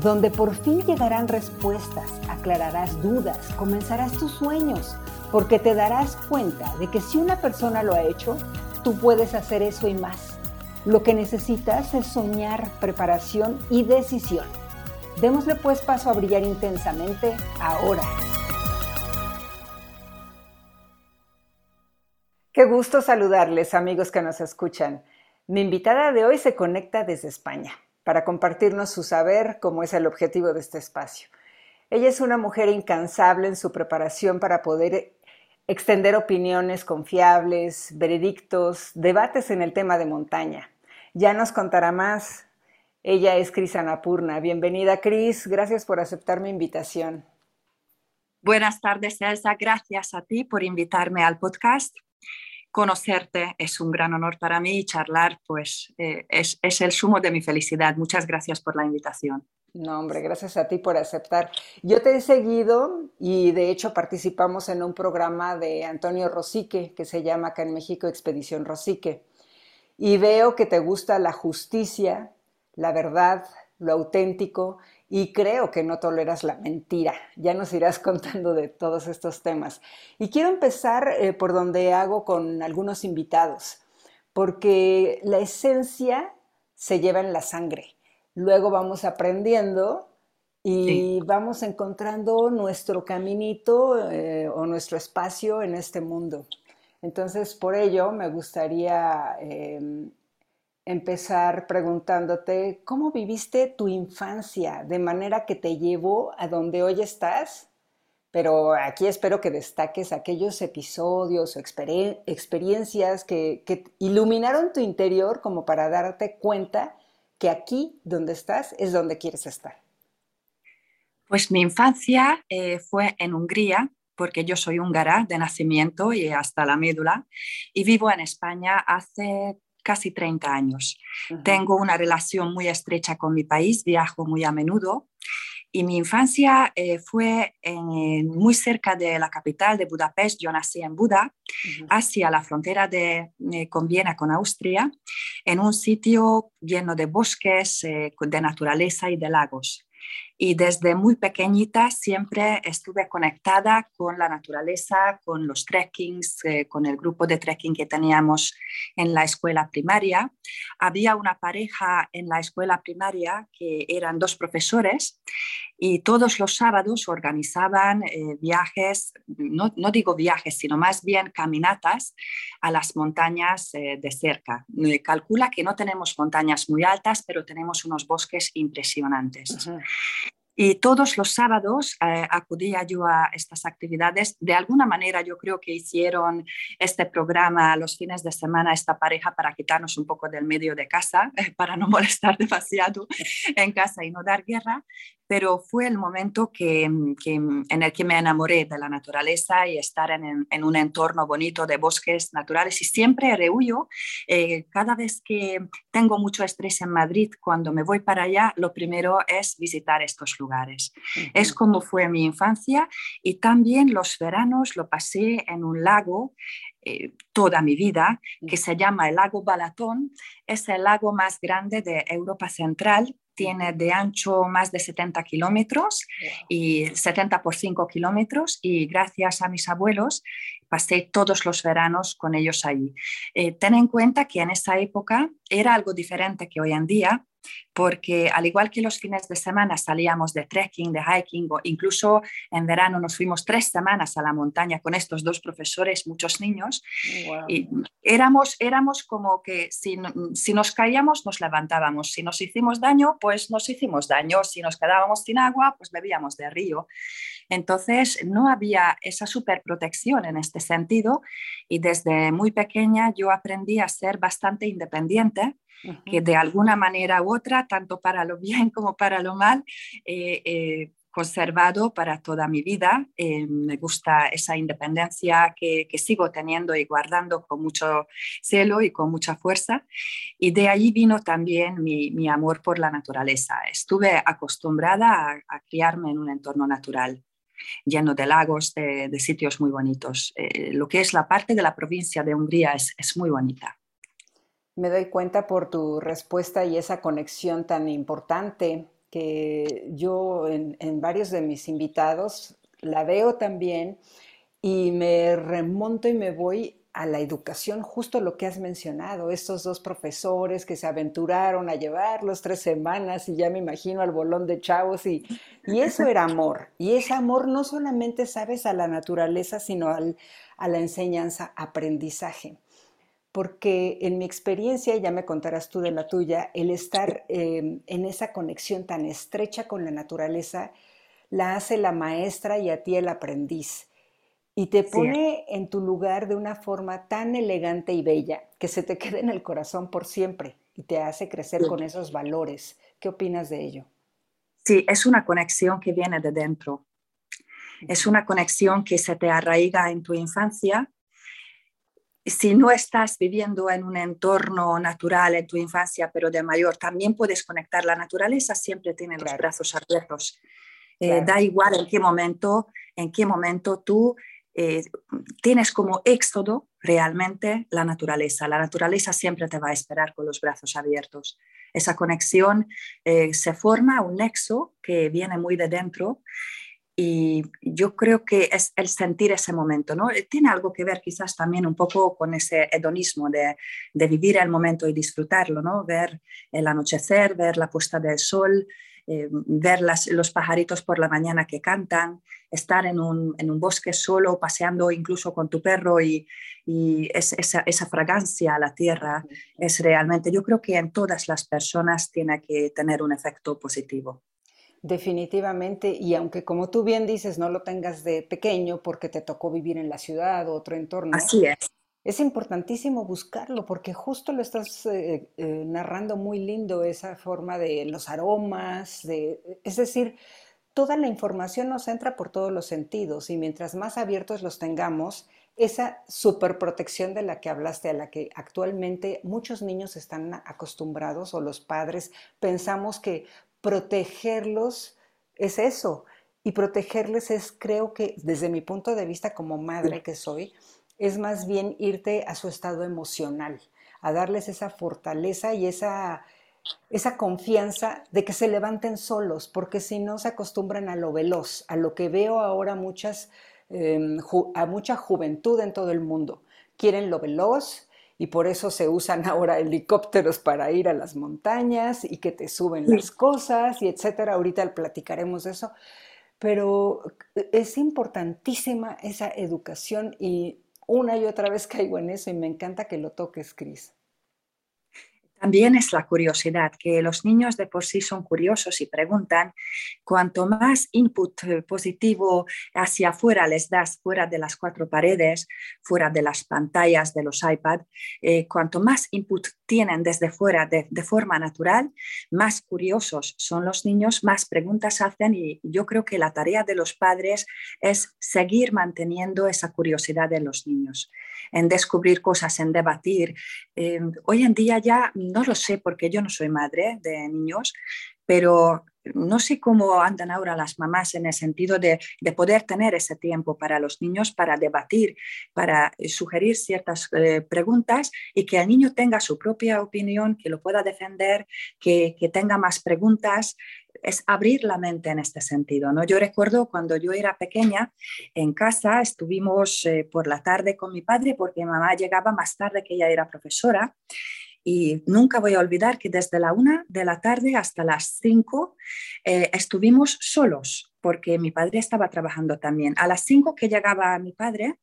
donde por fin llegarán respuestas, aclararás dudas, comenzarás tus sueños, porque te darás cuenta de que si una persona lo ha hecho, tú puedes hacer eso y más. Lo que necesitas es soñar, preparación y decisión. Démosle pues paso a brillar intensamente ahora. Qué gusto saludarles amigos que nos escuchan. Mi invitada de hoy se conecta desde España para compartirnos su saber, como es el objetivo de este espacio. Ella es una mujer incansable en su preparación para poder extender opiniones confiables, veredictos, debates en el tema de montaña. Ya nos contará más. Ella es Cris Anapurna. Bienvenida, Cris. Gracias por aceptar mi invitación. Buenas tardes, Elsa. Gracias a ti por invitarme al podcast conocerte es un gran honor para mí y charlar pues eh, es, es, el sumo de mi felicidad. Muchas gracias por la invitación. No, hombre, gracias a ti por aceptar. Yo te he seguido y de hecho participamos en un programa de Antonio Rosique que se llama acá en México Expedición Rosique. Y veo que te gusta la justicia, la verdad, lo auténtico y creo que no toleras la mentira. Ya nos irás contando de todos estos temas. Y quiero empezar eh, por donde hago con algunos invitados, porque la esencia se lleva en la sangre. Luego vamos aprendiendo y vamos encontrando nuestro caminito eh, o nuestro espacio en este mundo. Entonces, por ello, me gustaría em, empezar preguntándote cómo viviste tu infancia de manera que te llevó a donde hoy estás. Pero aquí espero que destaques aquellos episodios o experiencias que, iluminaron tu interior como para darte cuenta que aquí donde estás es donde quieres estar. Pues mi infancia eh, fue en Hungría, porque yo soy húngara de nacimiento y hasta la médula, y vivo en España hace casi 30 años. Tengo una relación muy estrecha con mi país, viajo muy a menudo y mi infancia eh, fue muy cerca de la capital de Budapest. Yo nací en Buda, hacia la frontera de, eh, con Viena, con Austria, en un sitio lleno de bosques, eh, de naturaleza y de lagos y desde muy pequeñita siempre estuve conectada con la naturaleza, con los trekkings, eh, con el grupo de trekking que teníamos en la escuela primaria. Había una pareja en la escuela primaria que eran dos profesores y todos los sábados organizaban eh, viajes, no, no, digo viajes, sino más bien caminatas a las montañas eh, de cerca. calcula que no tenemos montañas muy altas, pero tenemos unos bosques impresionantes. Y todos los sábados eh, acudía yo a estas actividades. De alguna manera yo creo que hicieron este programa los fines de semana, esta pareja, para quitarnos un poco del medio de casa, para no molestar demasiado en casa y no dar guerra pero fue el momento que, en el que me enamoré de la naturaleza y estar en, un entorno bonito de bosques naturales y siempre rehuyo, eh, cada vez que tengo mucho estrés en Madrid, cuando me voy para allá, lo primero es visitar estos lugares. Es como fue mi infancia y también los veranos lo pasé en un lago eh, toda mi vida, que se llama el lago Balatón. Es el lago más grande de Europa Central tiene de ancho más de 70 kilómetros y 70 por 5 kilómetros y gracias a mis abuelos pasé todos los veranos con ellos allí. Eh, ten en cuenta que en esa época era algo diferente que hoy en día porque al igual que los fines de semana salíamos de trekking, de hiking o incluso en verano nos fuimos tres semanas a la montaña con estos dos profesores, muchos niños, y éramos, éramos como que si, si nos caíamos nos levantábamos, si nos hicimos daño, pues nos hicimos daño, si nos quedábamos sin agua, pues bebíamos de río. Entonces no había esa superprotección en este sentido y desde muy pequeña yo aprendí a ser bastante independiente que de alguna manera u otra, tanto para lo bien como para lo mal, eh, conservado para toda mi vida. Eh, me gusta esa independencia que, sigo teniendo y guardando con mucho celo y con mucha fuerza. Y de ahí vino también mi, amor por la naturaleza. Estuve acostumbrada a, criarme en un entorno natural lleno de lagos, de, sitios muy bonitos. Eh, lo que es la parte de la provincia de Hungría es, es muy bonita. Me doy cuenta por tu respuesta y esa conexión tan importante que yo en, varios de mis invitados la veo también y me remonto y me voy a la educación, justo lo que has mencionado, estos dos profesores que se aventuraron a llevarlos tres semanas y ya me imagino al bolón de chavos y, y eso era amor. Y ese amor no solamente sabes a la naturaleza, sino al, a la enseñanza, aprendizaje porque en mi experiencia, ya me contarás tú de la tuya, el estar em, en esa conexión tan estrecha con la naturaleza la hace la maestra y a ti el aprendiz. Y te pone en tu lugar de una forma tan elegante y bella que se te queda en el corazón por siempre y te hace crecer con esos valores. ¿Qué opinas de ello? Sí, es una conexión que viene de dentro. Es una conexión que se te arraiga en tu infancia si no estás viviendo en un entorno natural en tu infancia, pero de mayor, también puedes conectar. La naturaleza siempre tiene los brazos abiertos. Eh, da igual en qué momento, en qué momento tú eh, tienes como éxodo realmente la naturaleza. La naturaleza siempre te va a esperar con los brazos abiertos. Esa conexión eh, se forma un nexo que viene muy de dentro y yo creo que es el sentir ese momento, ¿no? Eh, tiene algo que ver quizás también un poco con ese hedonismo de, de vivir el momento y disfrutarlo, ¿no? Ver el anochecer, ver la puesta del sol, eh, ver las, los pajaritos por la mañana que cantan, estar en un, en un bosque solo, paseando incluso con tu perro y, y es, esa, esa, fragancia a la tierra es realmente, yo creo que en todas las personas tiene que tener un efecto positivo. Definitivamente, y aunque como tú bien dices, no lo tengas de pequeño porque te tocó vivir en la ciudad o otro entorno. Así es. Es importantísimo buscarlo porque justo lo estás eh, eh, narrando muy lindo, esa forma de los aromas, de, es decir, toda la información nos entra por todos los sentidos y mientras más abiertos los tengamos, esa superprotección de la que hablaste, a la que actualmente muchos niños están acostumbrados o los padres pensamos que protegerlos es eso. Y protegerles es, creo que desde mi punto de vista como madre que soy, es más bien irte a su estado emocional, a darles esa fortaleza y esa, esa confianza de que se levanten solos, porque si no se acostumbran a lo veloz, a lo que veo ahora muchas, em, a mucha juventud en todo el mundo. Quieren lo veloz, y por eso se usan ahora helicópteros para ir a las montañas y que te suben las cosas y etcétera. Ahorita platicaremos de eso, pero es importantísima esa educación y una y otra vez caigo en eso y me encanta que lo toques, Cris. También es la curiosidad, que los niños de por sí son curiosos y preguntan, cuanto más input eh, positivo hacia afuera les das, fuera de las cuatro paredes, fuera de las pantallas de los iPad, eh, cuanto más input tienen desde fuera de, forma natural, más curiosos son los niños, más preguntas hacen y yo creo que la tarea de los padres es seguir manteniendo esa curiosidad de los niños, en descubrir cosas, en debatir. Eh, hoy en día ya no lo sé porque yo no soy madre de niños, pero no sé cómo andan ahora las mamás en el sentido de, poder tener ese tiempo para los niños, para debatir, para sugerir ciertas eh, preguntas y que el niño tenga su propia opinión, que lo pueda defender, que, tenga más preguntas. Es abrir la mente en este sentido. ¿no? Yo recuerdo cuando yo era pequeña, en casa estuvimos eh, por la tarde con mi padre porque mi mamá llegaba más tarde que ella era profesora y nunca voy a olvidar que desde la una de la tarde hasta las cinco eh, estuvimos solos, porque mi padre estaba trabajando también. A las 5 que llegaba mi padre,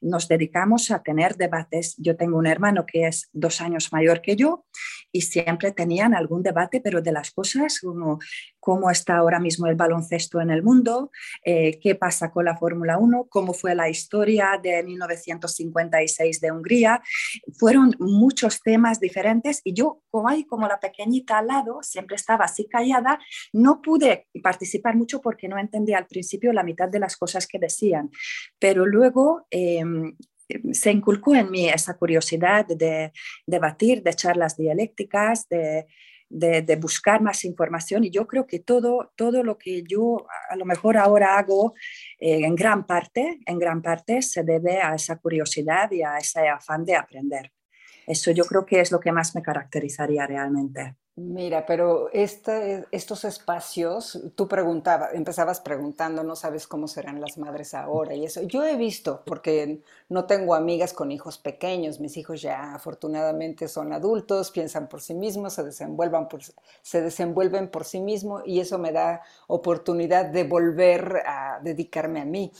nos dedicamos a tener debates. Yo tengo un hermano que es dos años mayor que yo y siempre tenían algún debate, pero de las cosas como cómo está ahora mismo el baloncesto en el mundo, eh, qué pasa con la Fórmula 1, cómo fue la historia de 1956 de Hungría. Fueron muchos temas diferentes y yo, como ahí como la pequeñita al lado, siempre estaba así callada, no pude participar mucho porque no entendía al principio la mitad de las cosas que decían, pero luego... Em, se inculcó en mí esa curiosidad de debatir, de charlas dialécticas, de, buscar más información y yo creo que todo, todo lo que yo a lo mejor ahora hago eh, en gran parte, en gran parte se debe a esa curiosidad y a ese afán de aprender. Eso yo creo que es lo que más me caracterizaría realmente. Mira, pero estos espacios, tú preguntabas, empezabas preguntando, no sabes cómo serán las madres ahora y eso. Yo he visto, porque no tengo amigas con hijos pequeños, mis hijos ya afortunadamente son adultos, piensan por sí mismos, se, desenvuelvan por, se desenvuelven por sí mismos y eso me da oportunidad de volver a dedicarme a mí.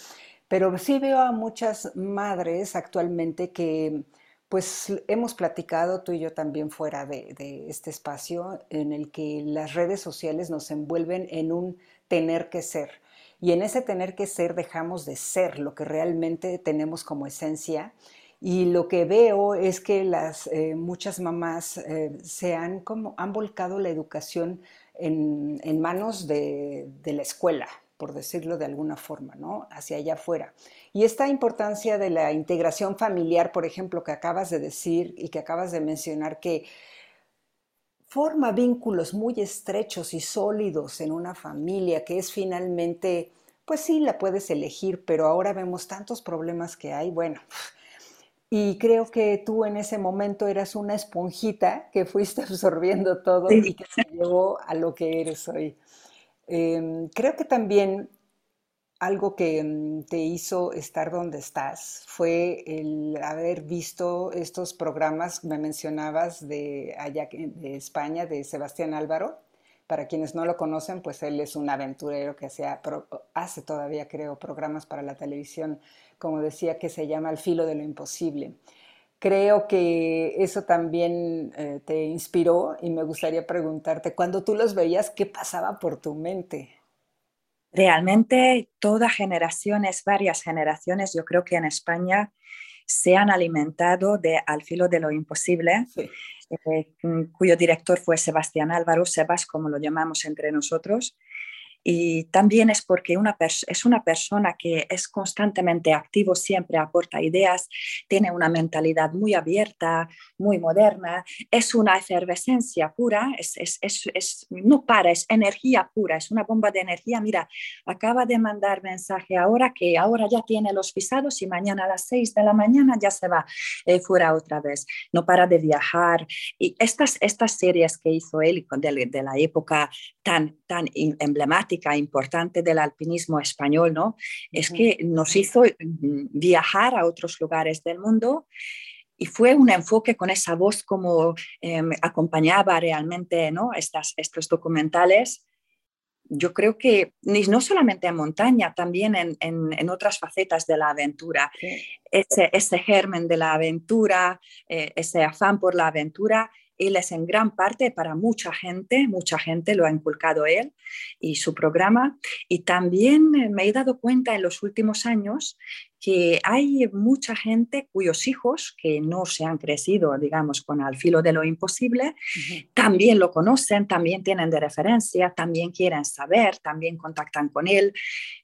Pero sí veo a muchas madres actualmente que pues hemos platicado tú y yo también fuera de, este espacio en el que las redes sociales nos envuelven en un tener que ser. Y en ese tener que ser dejamos de ser lo que realmente tenemos como esencia. Y lo que veo es que las eh, muchas mamás eh, se han como han volcado la educación en, manos de, de la escuela, por decirlo de alguna forma, ¿no? Hacia allá afuera. Y esta importancia de la integración familiar, por ejemplo, que acabas de decir y que acabas de mencionar, que forma vínculos muy estrechos y sólidos en una familia, que es finalmente, pues sí, la puedes elegir, pero ahora vemos tantos problemas que hay, bueno. Y creo que tú en ese momento eras una esponjita que fuiste absorbiendo todo y que te llevó a lo que eres hoy. Em, creo que también algo que mm, te hizo estar donde estás fue el haber visto estos programas, me mencionabas de allá de España, de Sebastián Álvaro. Para quienes no lo conocen, pues él es un aventurero que hace todavía, creo, programas para la televisión, como decía, que se llama Al filo de lo imposible. Creo que eso también eh, te inspiró y me gustaría preguntarte, cuando tú los veías, ¿qué pasaba por tu mente? Realmente todas generaciones, varias generaciones, yo creo que en España se han alimentado de Al filo de lo imposible, eh, cuyo director fue Sebastián Álvaro, Sebas, como lo llamamos entre nosotros, y también es porque una es una persona que es constantemente activo, siempre aporta ideas, tiene una mentalidad muy abierta, muy moderna, es una efervescencia pura, es, es, es, no para, es energía pura, es una bomba de energía. Mira, acaba de mandar mensaje ahora que ahora ya tiene los visados y mañana a las 6 de la mañana ya se va eh, fuera otra vez. No para de viajar. Y estas, estas series que hizo él de, de la época tan, tan emblemática, importante del alpinismo español, ¿no? Es que nos hizo mm, viajar a otros lugares del mundo y fue un enfoque con esa voz como em, acompañaba realmente ¿no? Estas, estos documentales. Yo creo que no solamente en montaña, también en, en, otras facetas de la aventura. Ese, ese, germen de la aventura, eh, ese afán por la aventura, él es en gran parte para mucha gente, mucha gente lo ha inculcado él y su programa. Y también me he dado cuenta en los últimos años que hay mucha gente cuyos hijos que no se han crecido, digamos, con al filo de lo imposible, también lo conocen, también tienen de referencia, también quieren saber, también contactan con él.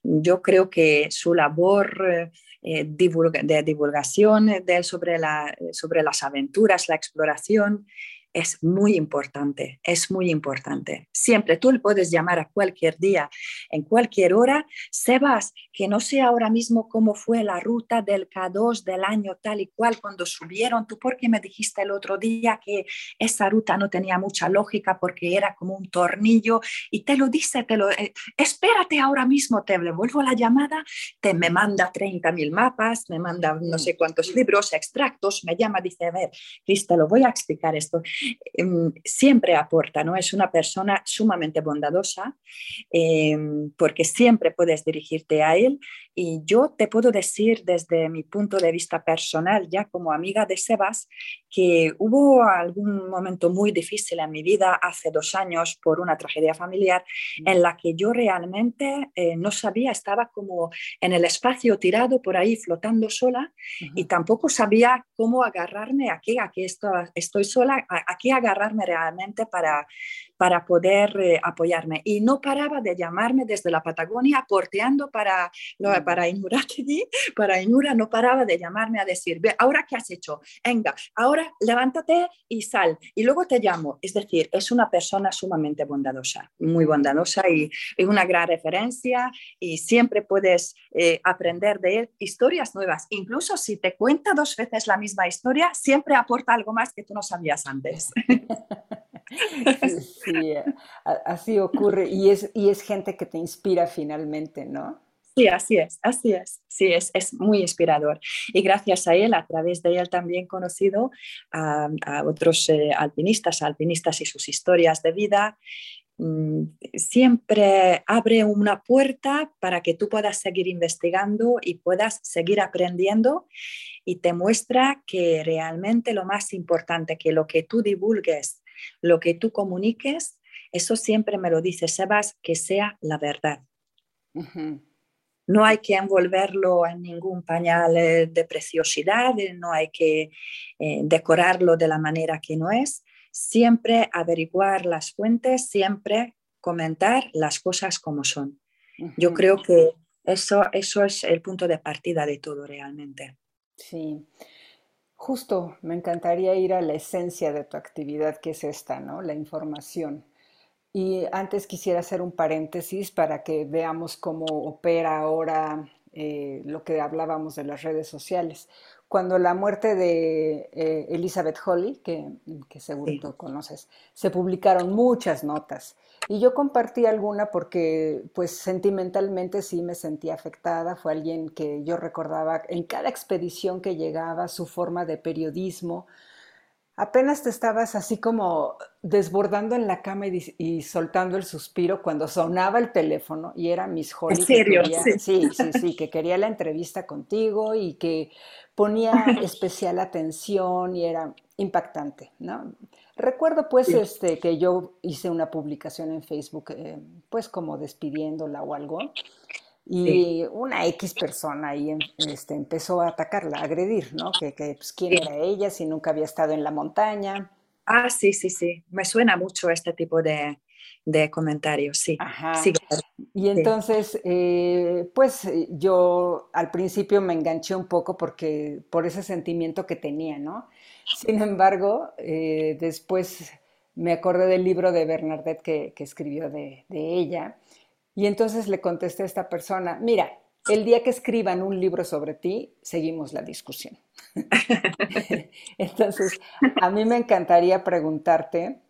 Yo creo que su labor eh, de divulgación de sobre, la, sobre las aventuras, la exploración, es muy importante, es muy importante. Siempre tú le puedes llamar a cualquier día, en cualquier hora, Sebas, que no sé ahora mismo cómo fue la ruta del K2 del año tal y cual cuando subieron, tú porque me dijiste el otro día que esa ruta no tenía mucha lógica porque era como un tornillo y te lo dice, te lo, eh, espérate ahora mismo, te devuelvo la llamada, te me manda 30.000 mapas, me manda no sé cuántos libros, extractos, me llama, dice, a ver, Cris, te lo voy a explicar esto siempre aporta, ¿no? Es una persona sumamente bondadosa em, porque siempre puedes dirigirte a él y yo te puedo decir desde mi punto de vista personal, ya como amiga de Sebas, que hubo algún momento muy difícil en mi vida hace dos años por una tragedia familiar en la que yo realmente eh, no sabía, estaba como en el espacio tirado por ahí flotando sola y tampoco sabía cómo agarrarme aquí, aquí estoy, estoy sola, aquí agarrarme realmente para, para poder eh, apoyarme. Y no paraba de llamarme desde la Patagonia, porteando para, mm. para Inura para Inura, no paraba de llamarme a decir, ve, ahora qué has hecho, venga, ahora levántate y sal, y luego te llamo. Es decir, es una persona sumamente bondadosa, muy bondadosa y, una gran referencia y siempre puedes eh, aprender de él historias nuevas. Incluso si te cuenta dos veces la misma historia, siempre aporta algo más que tú no sabías antes. Sí, así ocurre y es, y es gente que te inspira finalmente, ¿no? Sí, así es, así es, sí, es, es muy inspirador. Y gracias a él, a través de él también conocido a, otros eh, alpinistas, alpinistas y sus historias de vida, mm, siempre abre una puerta para que tú puedas seguir investigando y puedas seguir aprendiendo y te muestra que realmente lo más importante, que lo que tú divulgues lo que tú comuniques, eso siempre me lo dice Sebas, que sea la verdad. No hay que envolverlo en ningún pañal eh, de preciosidad, eh, no hay que eh, decorarlo de la manera que no es. Siempre averiguar las fuentes, siempre comentar las cosas como son. Yo creo que eso, eso es el punto de partida de todo realmente. Sí. Justo, me encantaría ir a la esencia de tu actividad, que es esta, ¿no? La información. Y antes quisiera hacer un paréntesis para que veamos cómo opera ahora eh, lo que hablábamos de las redes sociales. Cuando la muerte de eh, Elizabeth Holly, que, seguro tú conoces, se publicaron muchas notas y yo compartí alguna porque, pues, sentimentalmente sí me sentí afectada. Fue alguien que yo recordaba en cada expedición que llegaba, su forma de periodismo. Apenas te estabas así como desbordando en la cama y, soltando el suspiro cuando sonaba el teléfono y era Miss Holly. ¿En serio? sí. sí, sí, sí, que quería la entrevista contigo y que ponía especial atención y era impactante, ¿no? Recuerdo pues este, que yo hice una publicación en Facebook, eh, pues como despidiéndola o algo, y una X persona ahí este, empezó a atacarla, a agredir, ¿no? Que, que pues, quién era ella, si nunca había estado en la montaña. Ah, sí, sí, sí. Me suena mucho este tipo de, de comentarios, sí. Ajá. Y entonces, eh, pues yo al principio me enganché un poco porque por ese sentimiento que tenía, ¿no? Sin embargo, eh, después me acordé del libro de Bernadette que, escribió de, ella y entonces le contesté a esta persona, mira, el día que escriban un libro sobre ti, seguimos la discusión. entonces, a mí me encantaría preguntarte,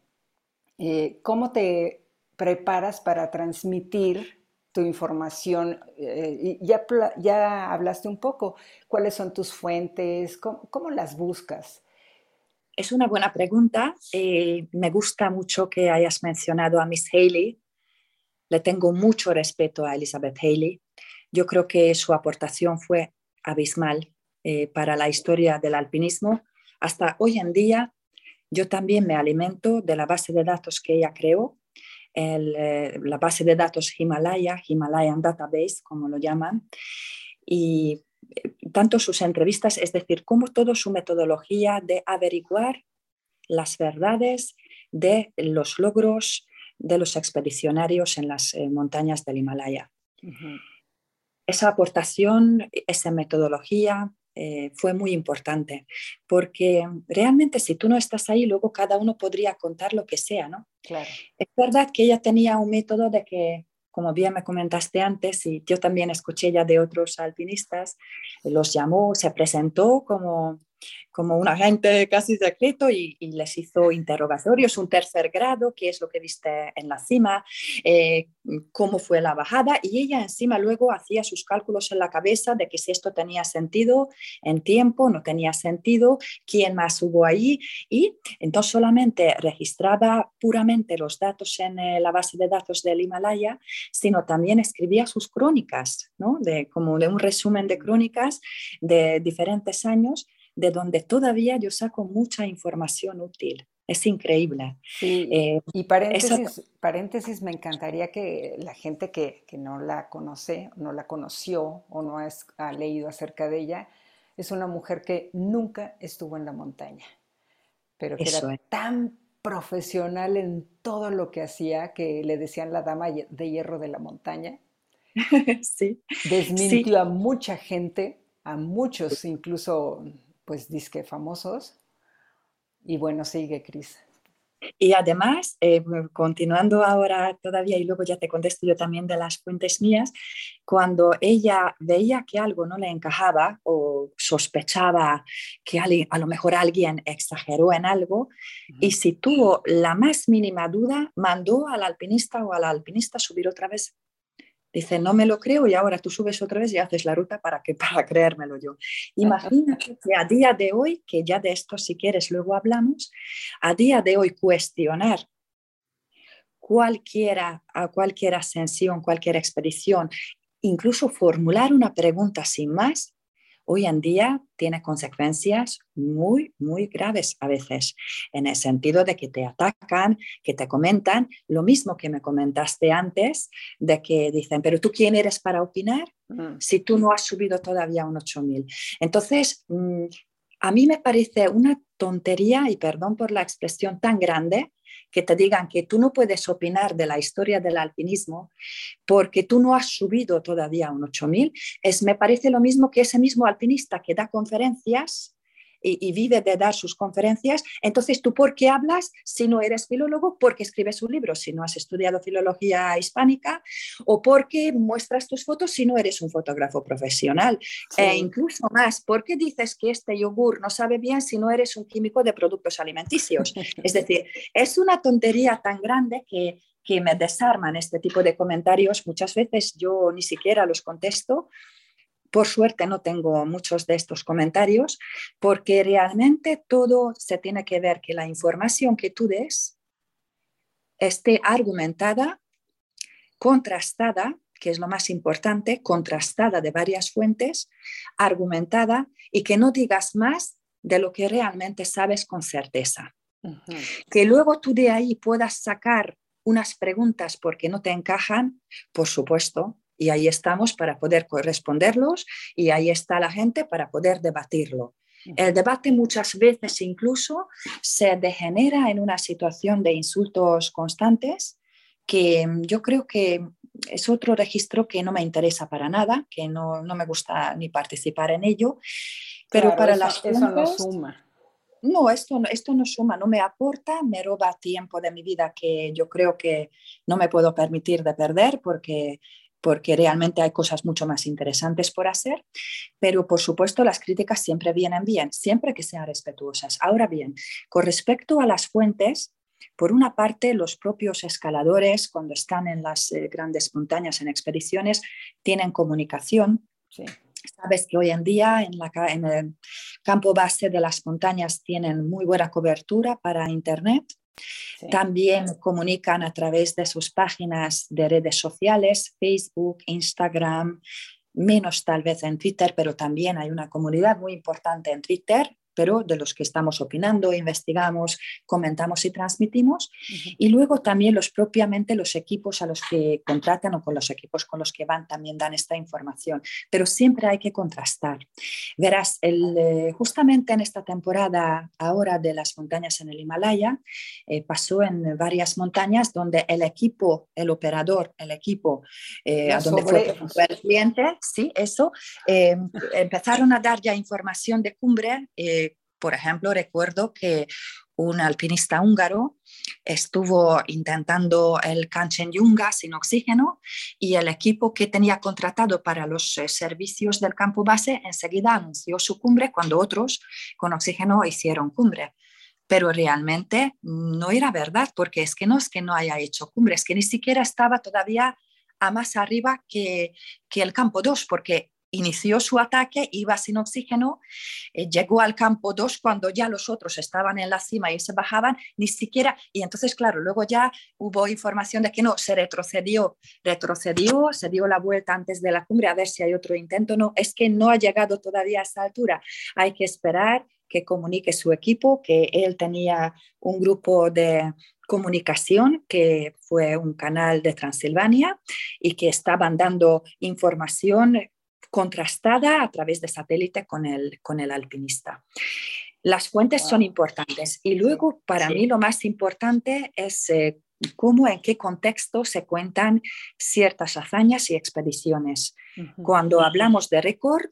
eh, ¿cómo te preparas para transmitir tu información? Eh, ya, ya hablaste un poco, ¿cuáles son tus fuentes? cómo las buscas? Es una buena pregunta. Eh, me gusta mucho que hayas mencionado a Miss Haley. Le tengo mucho respeto a Elizabeth Haley. Yo creo que su aportación fue abismal eh, para la historia del alpinismo. Hasta hoy en día, yo también me alimento de la base de datos que ella creó, eh, la base de datos Himalaya, Himalayan Database, como lo llaman. Y tanto sus entrevistas, es decir, como toda su metodología de averiguar las verdades de los logros de los expedicionarios en las eh, montañas del Himalaya. Esa aportación, esa metodología eh, fue muy importante, porque realmente si tú no estás ahí, luego cada uno podría contar lo que sea, ¿no? Claro. Es verdad que ella tenía un método de que como bien me comentaste antes, y yo también escuché ya de otros alpinistas, los llamó, se presentó como como un agente casi secreto y, les hizo interrogatorios, un tercer grado, qué es lo que viste en la cima, eh, cómo fue la bajada y ella encima luego hacía sus cálculos en la cabeza de que si esto tenía sentido en tiempo, no tenía sentido, quién más hubo ahí y entonces solamente registraba puramente los datos en eh, la base de datos del Himalaya, sino también escribía sus crónicas, ¿no? de, como de un resumen de crónicas de diferentes años de donde todavía yo saco mucha información útil. Es increíble. Eh, y paréntesis, paréntesis, me encantaría que la gente que, no la conoce, no la conoció o no ha leído acerca de ella, es una mujer que nunca estuvo en la montaña, pero que era tan profesional en todo lo que hacía que le decían la dama de hierro de la montaña. sí. Desmintió a mucha gente, a muchos incluso pues disque famosos. Y bueno, sigue, Cris. Y además, eh, continuando ahora todavía, y luego ya te contesto yo también de las fuentes mías, cuando ella veía que algo no le encajaba o sospechaba que a lo mejor alguien exageró en algo, y si tuvo la más mínima duda, mandó al alpinista o al alpinista subir otra vez Dice, no me lo creo y ahora tú subes otra vez y haces la ruta para, que, para creérmelo yo. Imagínate que a día de hoy, que ya de esto si quieres luego hablamos, a día de hoy cuestionar cualquiera, a cualquier ascensión, cualquier expedición, incluso formular una pregunta sin más, hoy en día tiene consecuencias muy, muy graves a veces, en el sentido de que te atacan, que te comentan lo mismo que me comentaste antes, de que dicen, pero tú quién eres para opinar mm. si tú no has subido todavía un 8000. Entonces, mm, a mí me parece una tontería, y perdón por la expresión tan grande, que te digan que tú no puedes opinar de la historia del alpinismo porque tú no has subido todavía un 8000, es, me parece lo mismo que ese mismo alpinista que da conferencias y, vive de dar sus conferencias, entonces tú por qué hablas si no eres filólogo, porque escribes un libro si no has estudiado filología hispánica o porque muestras tus fotos si no eres un fotógrafo profesional. E incluso más, ¿por qué dices que este yogur no sabe bien si no eres un químico de productos alimenticios? es decir, es una tontería tan grande que que me desarman este tipo de comentarios, muchas veces yo ni siquiera los contesto por suerte no tengo muchos de estos comentarios porque realmente todo se tiene que ver que la información que tú des esté argumentada, contrastada, que es lo más importante, contrastada de varias fuentes, argumentada y que no digas más de lo que realmente sabes con certeza. Que luego tú de ahí puedas sacar unas preguntas porque no te encajan, por supuesto, y ahí estamos para poder responderlos y ahí está la gente para poder debatirlo. El debate muchas veces incluso se degenera en una situación de insultos constantes que yo creo que es otro registro que no me interesa para nada, que no, no me gusta ni participar en ello. Pero para las eso no suma. No, esto, esto no suma, no me aporta, me roba tiempo de mi vida que yo creo que no me puedo permitir de perder porque porque realmente hay cosas mucho más interesantes por hacer, pero por supuesto las críticas siempre vienen bien, siempre que sean respetuosas. Ahora bien, con respecto a las fuentes, por una parte, los propios escaladores, cuando están en las eh, grandes montañas, en expediciones, tienen comunicación. Sabes que hoy en día en, la, en el campo base de las montañas tienen muy buena cobertura para Internet. También comunican a través de sus páginas de redes sociales, Facebook, Instagram, menos tal vez en Twitter, pero también hay una comunidad muy importante en Twitter pero de los que estamos opinando, investigamos, comentamos y transmitimos. Y luego también los propiamente los equipos a los que contratan o con los equipos con los que van también dan esta información. Pero siempre hay que contrastar. Verás, el, eh, justamente en esta temporada ahora de las montañas en el Himalaya, eh, pasó en varias montañas donde el equipo, el operador, el equipo eh, a donde fue el cliente, sí, eso, empezaron a dar ya información de cumbre por ejemplo, recuerdo que un alpinista húngaro estuvo intentando el Kanchenjunga sin oxígeno y el equipo que tenía contratado para los eh, servicios del campo base enseguida anunció su cumbre cuando otros con oxígeno hicieron cumbre. Pero realmente no era verdad, porque es que no es que no haya hecho cumbre, es que ni siquiera estaba todavía a más arriba que, que el campo 2, porque inició su ataque, iba sin oxígeno, eh, llegó al campo 2 cuando ya los otros estaban en la cima y se bajaban, ni siquiera, y entonces claro, luego ya hubo información de que no, se retrocedió, retrocedió, se dio la vuelta antes de la cumbre a ver si hay otro intento, no, es que no ha llegado todavía a esa altura, hay que esperar que comunique su equipo, que él tenía un grupo de comunicación que fue un canal de Transilvania y que estaban dando información contrastada a través de satélite con el, con el alpinista. Las fuentes son importantes y luego para mí lo más importante es eh, cómo, en qué contexto se cuentan ciertas hazañas y expediciones. Cuando hablamos de récord,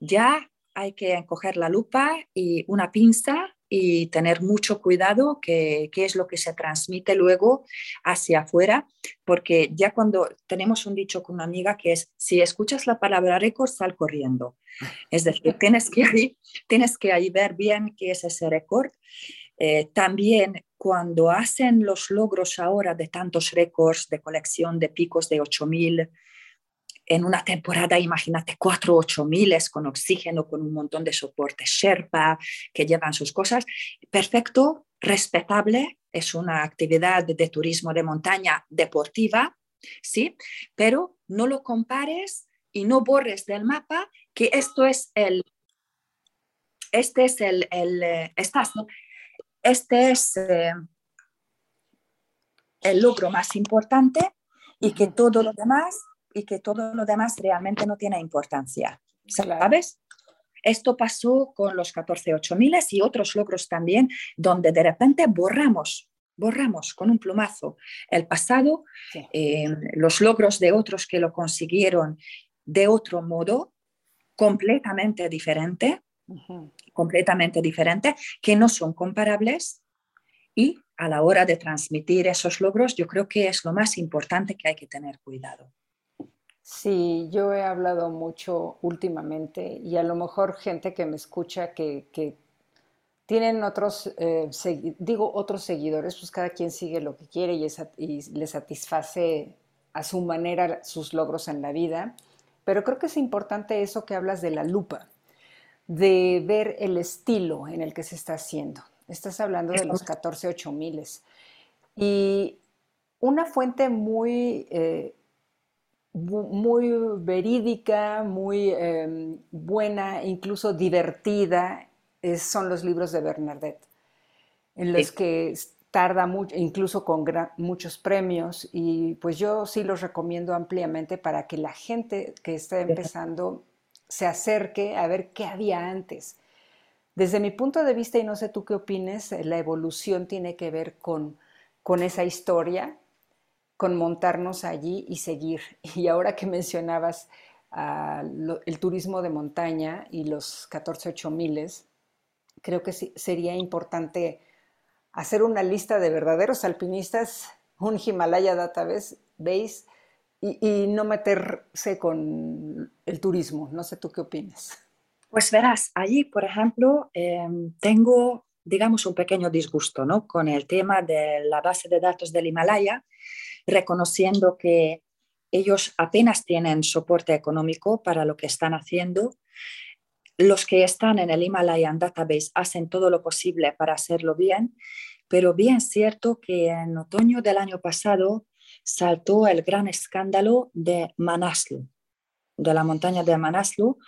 ya hay que coger la lupa y una pinza y tener mucho cuidado qué es lo que se transmite luego hacia afuera, porque ya cuando tenemos un dicho con una amiga que es, si escuchas la palabra récord, sal corriendo. Es decir, tienes que ahí, tienes que ahí ver bien qué es ese récord. Eh, también cuando hacen los logros ahora de tantos récords de colección de picos de 8000, en una temporada, imagínate, cuatro ocho miles con oxígeno, con un montón de soportes Sherpa que llevan sus cosas. Perfecto, respetable, es una actividad de turismo de montaña deportiva, ¿sí? Pero no lo compares y no borres del mapa que esto es el, este es el, el eh, estás, este es eh, el logro más importante y que todo lo demás y que todo lo demás realmente no tiene importancia. ¿Sabes? Esto pasó con los 14.8000 y otros logros también, donde de repente borramos, borramos con un plumazo el pasado, eh, los logros de otros que lo consiguieron de otro modo, completamente diferente, completamente diferente, que no son comparables y a la hora de transmitir esos logros, yo creo que es lo más importante que hay que tener cuidado. Sí, yo he hablado mucho últimamente y a lo mejor gente que me escucha que, tienen otros, eh, digo otros seguidores, pues cada quien sigue lo que quiere y, y le satisface a su manera sus logros en la vida. Pero creo que es importante eso que hablas de la lupa, de ver el estilo en el que se está haciendo. Estás hablando de los 14 miles. Y una fuente muy eh, muy verídica, muy em, buena, incluso divertida, son los libros de Bernadette, en los que tarda mucho, incluso con muchos premios, y pues yo sí los recomiendo ampliamente para que la gente que está empezando se acerque a ver qué había antes. Desde mi punto de vista, y no sé tú qué opines, la evolución tiene que ver con, con esa historia, con montarnos allí y seguir. Y ahora que mencionabas ah, el turismo de montaña y los 14 miles, creo que sería importante hacer una lista de verdaderos alpinistas, un Himalaya Database, ¿veis? Y, no meterse con el turismo. No sé tú qué opinas. Pues verás, allí, por ejemplo, em, tengo, digamos, un pequeño disgusto ¿no? con el tema de la base de datos del Himalaya, reconociendo que ellos apenas tienen soporte económico para lo que están haciendo. Los que están en el Himalayan Database hacen todo lo posible para hacerlo bien, pero bien cierto que en otoño del año pasado saltó el gran escándalo de Manaslu, de la montaña de Manaslu,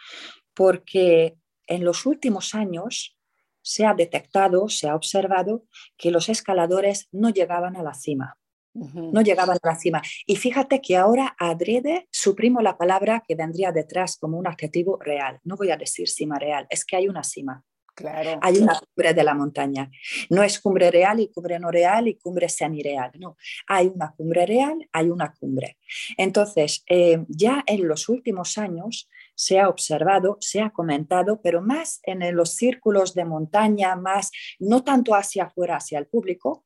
porque en los últimos años se ha detectado, se ha observado que los escaladores no llegaban a la cima no llegaban a la cima. Y fíjate que ahora adrede suprimo la palabra que vendría detrás como un adjetivo real. No voy a decir cima real, es que hay una cima. Claro. Hay una cumbre de la montaña. No es cumbre real y cumbre no real y cumbre semi-real. No, hay una cumbre real, hay una cumbre. Entonces, eh, ya en los últimos años se ha observado, se ha comentado, pero más en los círculos de montaña, más no tanto hacia afuera, hacia el público,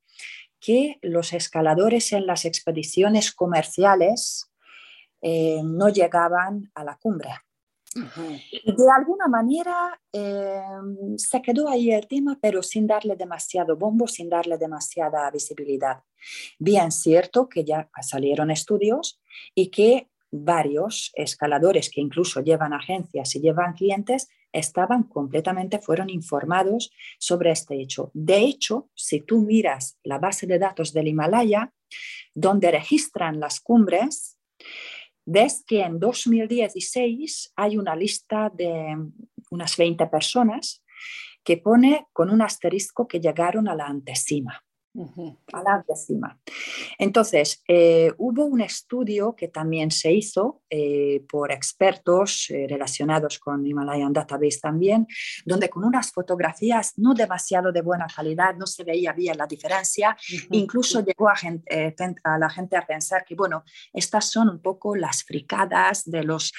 que los escaladores en las expediciones comerciales eh, no llegaban a la cumbre. De alguna manera em, se quedó ahí el tema, pero sin darle demasiado bombo, sin darle demasiada visibilidad. Bien, cierto que ya salieron estudios y que varios escaladores que incluso llevan agencias y llevan clientes estaban completamente, fueron informados sobre este hecho. De hecho, si tú miras la base de datos del Himalaya, donde registran las cumbres, ves que en 2016 hay una lista de unas 20 personas que pone con un asterisco que llegaron a la antesima a la décima. Entonces, eh, hubo un estudio que también se hizo eh, por expertos eh, relacionados con Himalayan Database también, donde con unas fotografías no demasiado de buena calidad no se veía bien la diferencia, incluso llegó a, a, la gente a pensar que, bueno, estas son un poco las fricadas de los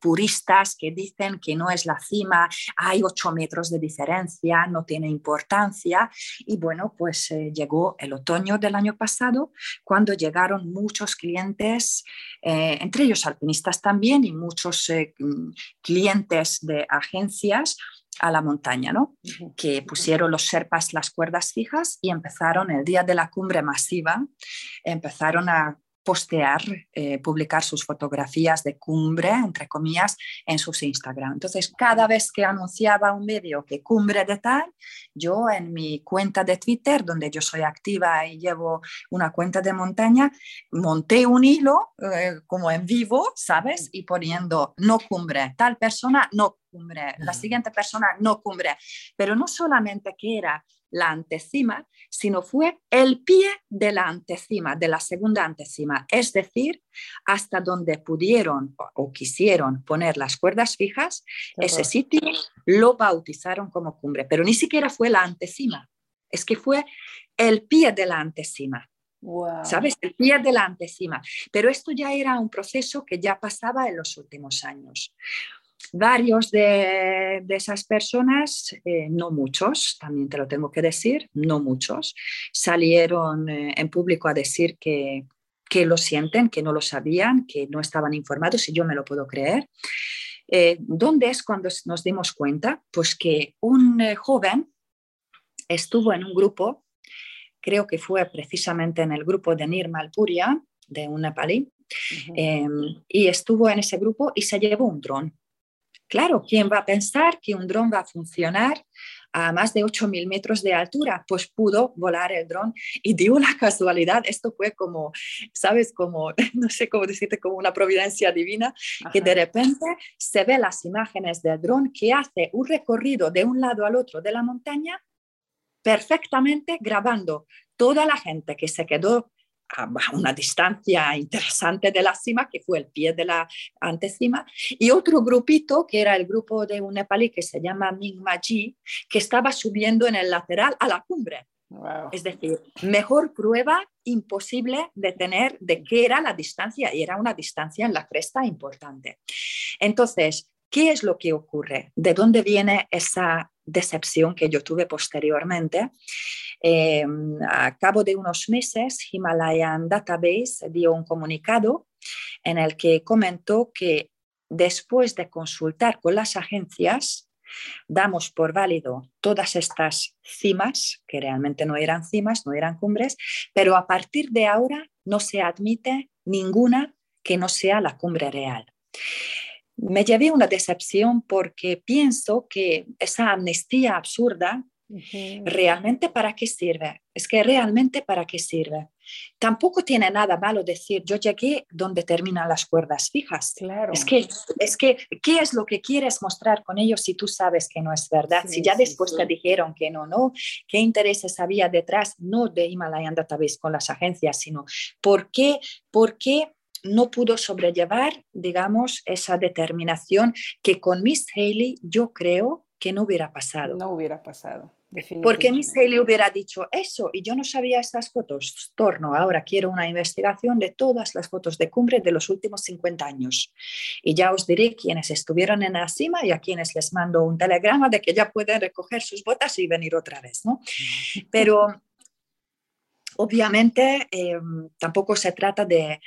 puristas que dicen que no es la cima, hay 8 metros de diferencia, no tiene importancia, y bueno, pues llegó el otoño del año pasado, cuando llegaron muchos clientes, eh, entre ellos alpinistas también y muchos eh, mm, clientes de agencias a la montaña, ¿no? que pusieron los Sherpas las cuerdas fijas y empezaron el día de la cumbre masiva, empezaron a postear, eh, publicar sus fotografías de cumbre, entre comillas, en sus Instagram. Entonces, cada vez que anunciaba un medio que cumbre de tal, yo en mi cuenta de Twitter, donde yo soy activa y llevo una cuenta de montaña, monté un hilo eh, como en vivo, ¿sabes? Y poniendo no cumbre, tal persona no cumbre, la siguiente persona no cumbre. Pero no solamente que era la antecima, sino fue el pie de la antecima, de la segunda antecima, es decir, hasta donde pudieron o, quisieron poner las cuerdas fijas, ese sitio lo bautizaron como cumbre, pero ni siquiera fue la antecima, es que fue el pie de la antecima. ¿Sabes? El pie de la antecima. Pero esto ya era un proceso que ya pasaba en los últimos años. Varios de, esas personas, eh, no muchos, también te lo tengo que decir, no muchos, salieron eh, en público a decir que, que, lo sienten, que no lo sabían, que no estaban informados y yo me lo puedo creer. Eh, ¿Dónde es cuando nos dimos cuenta? Pues que un joven estuvo en un grupo, creo que fue precisamente en el grupo de Nirmal Puria, de un nepalí, em, y estuvo en ese grupo y se llevó un dron Claro, ¿quién va a pensar que un dron va a funcionar a más de 8.000 metros de altura? Pues pudo volar el dron y dio la casualidad, esto fue como, ¿sabes? Como, no sé cómo decirte, como una providencia divina, que de repente se ve las imágenes del dron que hace un recorrido de un lado al otro de la montaña perfectamente grabando toda la gente que se quedó a una distancia interesante de la cima, que fue el pie de la antecima, y otro grupito, que era el grupo de un nepalí que se llama Mingmaji, que estaba subiendo en el lateral a la cumbre. Es decir, mejor prueba imposible de tener de qué era la distancia, y era una distancia en la cresta importante. Entonces, ¿qué es lo que ocurre? ¿De dónde viene esa decepción que yo tuve posteriormente? Eh, a cabo de unos meses, Himalayan Database dio un comunicado en el que comentó que después de consultar con las agencias, damos por válido todas estas cimas, que realmente no eran cimas, no eran cumbres, pero a partir de ahora no se admite ninguna que no sea la cumbre real. Me llevé una decepción porque pienso que esa amnistía absurda ¿Realmente para qué sirve? Es que realmente para qué sirve. Tampoco tiene nada malo decir, yo llegué donde terminan las cuerdas fijas. Claro. Es que, es que, ¿qué es lo que quieres mostrar con ellos si tú sabes que no es verdad? si ya después te dijeron que no, no, ¿qué intereses había detrás? No de Himalayan Database con las agencias, sino ¿por qué, por qué no pudo sobrellevar, digamos, esa determinación que con Miss Haley yo creo que no hubiera pasado. No hubiera pasado. Porque mi se le hubiera dicho eso y yo no sabía estas fotos. Torno, ahora quiero una investigación de todas las fotos de cumbre de los últimos 50 años. Y ya os diré quiénes estuvieron en la cima y a quienes les mando un telegrama de que ya pueden recoger sus botas y venir otra vez, ¿no? Pero obviamente em, tampoco se trata de,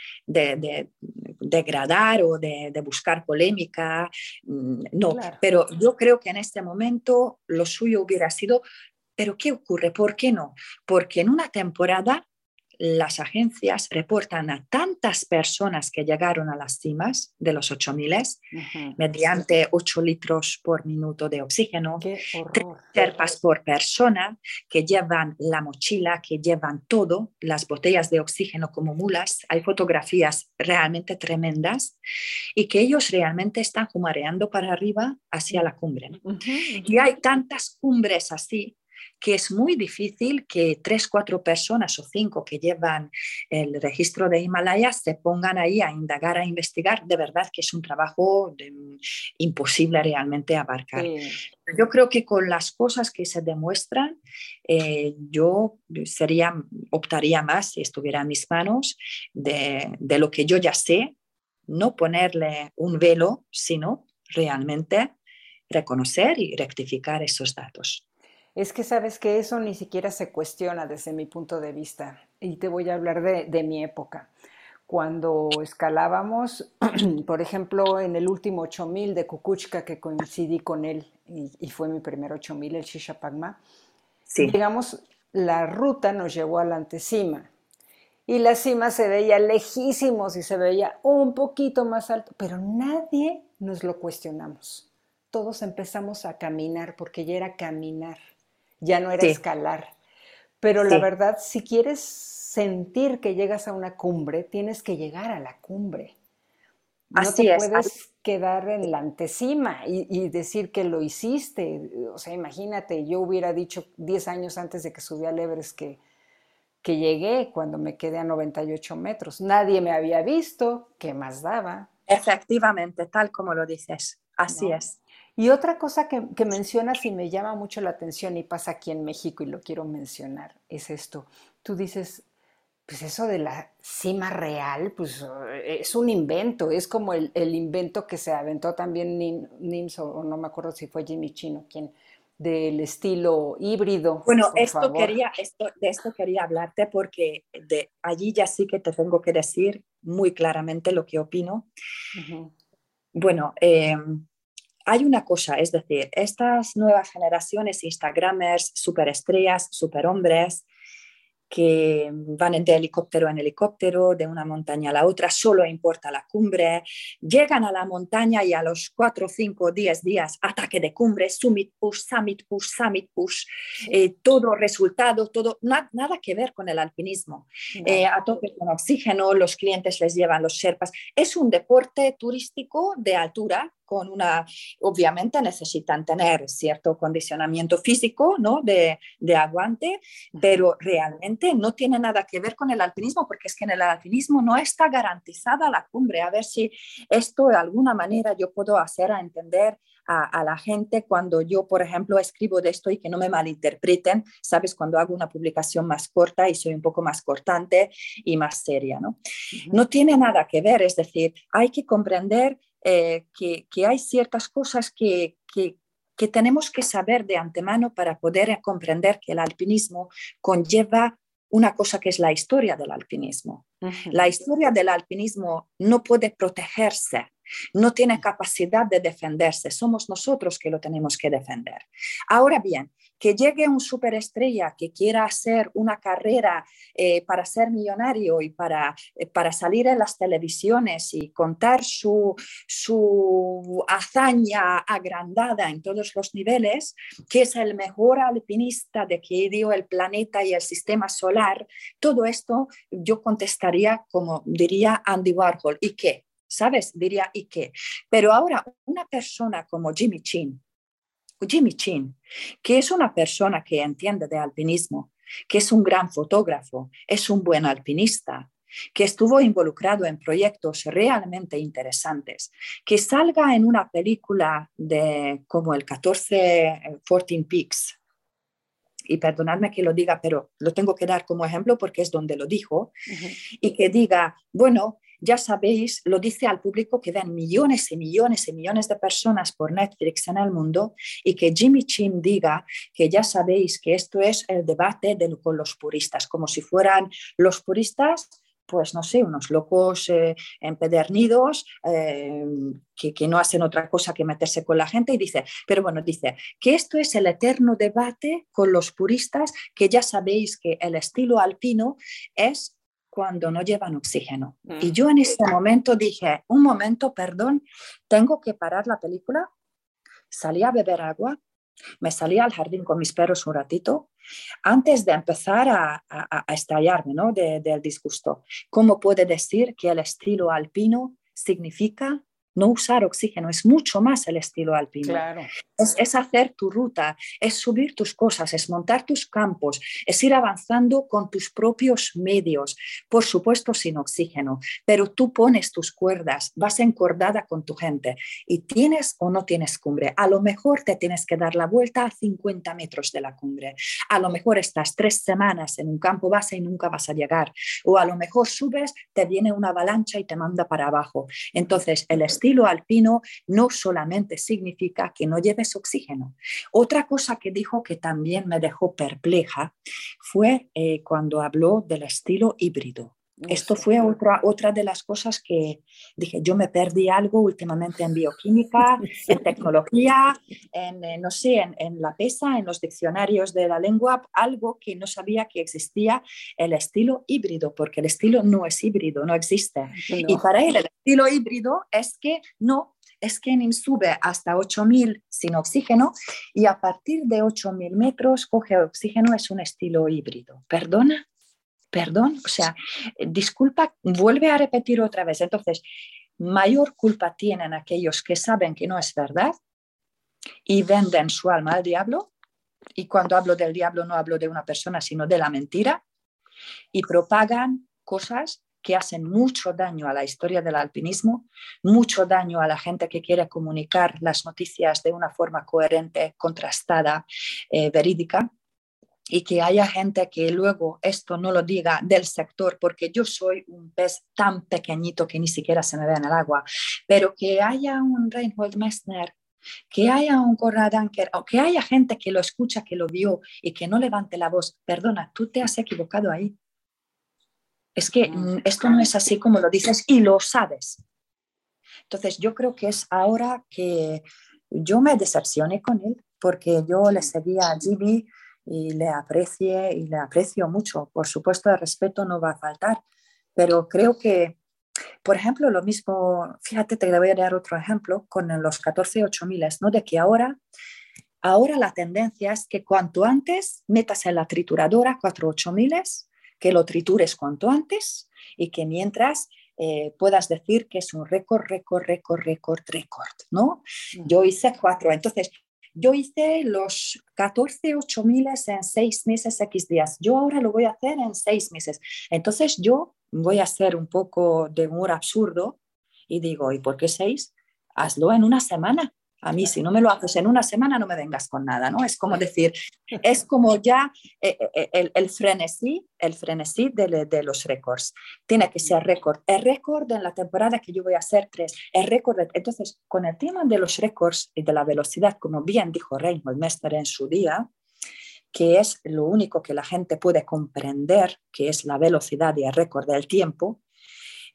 degradar o de, buscar polémica, mm, no, pero yo creo que en este momento lo suyo hubiera sido, pero ¿qué ocurre? ¿Por qué no? Porque en una temporada las agencias reportan a tantas personas que llegaron a las cimas de los 8000 mediante 8 litros por minuto de oxígeno, terpas por persona que llevan la mochila, que llevan todo, las botellas de oxígeno como mulas. Hay fotografías realmente tremendas y que ellos realmente están jumareando para arriba hacia la cumbre. Y hay tantas cumbres así que es muy difícil que tres, cuatro personas o cinco que llevan el registro de Himalayas se pongan ahí a indagar, a investigar. De verdad que es un trabajo imposible realmente abarcar. Yo creo que con las cosas que se demuestran, eh, yo sería, optaría más, si estuviera en mis manos, de, de lo que yo ya sé, no ponerle un velo, sino realmente reconocer y rectificar esos datos. Es que sabes que eso ni siquiera se cuestiona desde mi punto de vista. Y te voy a hablar de, mi época. Cuando escalábamos, por ejemplo, en el último 8000 de Kukuchka, que coincidí con él y, fue mi primer 8000, el Shishapagma, sí. digamos, la ruta nos llevó a la antecima. Y la cima se veía lejísimos y se veía un poquito más alto, pero nadie nos lo cuestionamos. Todos empezamos a caminar porque ya era caminar ya no era escalar. Pero la verdad, si quieres sentir que llegas a una cumbre, tienes que llegar a la cumbre. No te puedes quedar en la antecima y, decir que lo hiciste. O sea, imagínate, yo hubiera dicho 10 años antes de que subí al Everest que, que llegué cuando me quedé a 98 metros. Nadie me había visto, ¿qué más daba? Efectivamente, tal como lo dices. Así es. Y otra cosa que, mencionas y me llama mucho la atención y pasa aquí en México y lo quiero mencionar, es esto. Tú dices, pues eso de la cima real, pues eh, es un invento, es como el, invento que se aventó también Nims, o, no me acuerdo si fue Jimmy Chino, quien, del estilo híbrido. Bueno, esto quería, esto, de esto quería hablarte porque de allí ya sí que te tengo que decir muy claramente lo que opino. Bueno, eh, hay una cosa, es decir, estas nuevas generaciones, Instagramers, superestrellas, superhombres, que van de helicóptero en helicóptero, de una montaña a la otra, solo importa la cumbre, llegan a la montaña y a los 4, 5, 10 días, ataque de cumbre, summit push, summit push, summit push, eh, todo resultado, todo, nada que ver con el alpinismo. Eh, a tope con oxígeno, los clientes les llevan los sherpas. Es un deporte turístico de altura con una, obviamente necesitan tener cierto condicionamiento físico, ¿no? De, de, aguante, pero realmente no tiene nada que ver con el alpinismo, porque es que en el alpinismo no está garantizada la cumbre. A ver si esto de alguna manera yo puedo hacer a entender a, la gente cuando yo, por ejemplo, escribo de esto y que no me malinterpreten, sabes, cuando hago una publicación más corta y soy un poco más cortante y más seria, ¿no? No tiene nada que ver, es decir, hay que comprender eh, que, hay ciertas cosas que, que, tenemos que saber de antemano para poder comprender que el alpinismo conlleva una cosa que es la historia del alpinismo. La historia del alpinismo no puede protegerse no tiene capacidad de defenderse, somos nosotros que lo tenemos que defender. Ahora bien, que llegue un superestrella que quiera hacer una carrera eh, para ser millonario y para, eh, para salir en las televisiones y contar su, su hazaña agrandada en todos los niveles, que es el mejor alpinista de que dio el planeta y el sistema solar, todo esto yo contestaría como diría Andy Warhol, ¿y qué? ¿Sabes? Diría, ¿y qué? Pero ahora, una persona como Jimmy Chin, Jimmy Chin, que es una persona que entiende de alpinismo, que es un gran fotógrafo, es un buen alpinista, que estuvo involucrado en proyectos realmente interesantes, que salga en una película de como el 14, 14 eh, Peaks, y perdonadme que lo diga, pero lo tengo que dar como ejemplo porque es donde lo dijo, y que diga, bueno, ya sabéis, lo dice al público que ven millones y millones y millones de personas por Netflix en el mundo y que Jimmy Chin diga que ya sabéis que esto es el debate con los puristas, como si fueran los puristas pues no sé, unos locos eh, empedernidos eh, que, que, no hacen otra cosa que meterse con la gente y dice, pero bueno, dice que esto es el eterno debate con los puristas, que ya sabéis que el estilo alpino es cuando no llevan oxígeno. Y mm. yo en ese momento dije, un momento, perdón, tengo que parar la película, salí a beber agua, me salí al jardín con mis perros un ratito, antes de empezar a, a, estallarme ¿no? del disgusto. ¿Cómo puede decir que el estilo alpino significa no usar oxígeno, es mucho más el estilo alpino. Es, hacer tu ruta, es subir tus cosas, es montar tus campos, es ir avanzando con tus propios medios, por supuesto sin oxígeno, pero tú pones tus cuerdas, vas encordada con tu gente y tienes o no tienes cumbre. A lo mejor te tienes que dar la vuelta a 50 metros de la cumbre, a lo mejor estás tres semanas en un campo base y nunca vas a llegar, o a lo mejor subes, te viene una avalancha y te manda para abajo. Entonces, el estilo alpino no solamente significa que no lleves oxígeno. Otra cosa que dijo que también me dejó perpleja fue eh, cuando habló del estilo híbrido. Esto fue otra, otra de las cosas que dije, yo me perdí algo últimamente en bioquímica, en tecnología, en, eh, no sé, en, la PESA, en los diccionarios de la lengua, algo que no sabía que existía, el estilo híbrido, porque el estilo no es híbrido, no existe. Y para él el estilo híbrido es que no, es que sube hasta 8000 sin oxígeno y a partir de 8000 metros coge oxígeno, es un estilo híbrido. ¿Perdona? Perdón, o sea, disculpa, vuelve a repetir otra vez. Entonces, mayor culpa tienen aquellos que saben que no es verdad y venden su alma al diablo. Y cuando hablo del diablo no hablo de una persona, sino de la mentira. Y propagan cosas que hacen mucho daño a la historia del alpinismo, mucho daño a la gente que quiere comunicar las noticias de una forma coherente, contrastada, eh, verídica y que haya gente que luego esto no lo diga del sector, porque yo soy un pez tan pequeñito que ni siquiera se me ve en el agua, pero que haya un Reinhold Messner, que haya un Conrad Anker, o que haya gente que lo escucha, que lo vio y que no levante la voz, perdona, tú te has equivocado ahí. Es que mm, esto no es así como lo dices y lo sabes. Entonces yo creo que es ahora que yo me decepcioné con él porque yo le seguía a GB y le aprecie y le aprecio mucho. Por supuesto, el respeto no va a faltar, pero creo que, por ejemplo, lo mismo, fíjate, te voy a dar otro ejemplo con los 14 8000, ¿no? De que ahora, ahora la tendencia es que cuanto antes metas en la trituradora 4 8000, que lo tritures cuanto antes y que mientras eh, puedas decir que es un récord, récord, récord, récord, récord, ¿no? Yo hice cuatro, entonces yo hice los 14 8000 en seis meses, X días. Yo ahora lo voy a hacer en seis meses. Entonces yo voy a hacer un poco de humor absurdo y digo, ¿y por qué seis? Hazlo en una semana. A mí, si no me lo haces en una semana, no me vengas con nada, ¿no? Es como decir, es como ya eh, eh, el, el, frenesí, el frenesí de, de, los récords. Tiene que ser récord. El récord en la temporada que yo voy a hacer tres. El récord. entonces, con el tema de los récords y de la velocidad, como bien dijo Reinhold Mester en su día, que es lo único que la gente puede comprender, que es la velocidad y el récord del tiempo,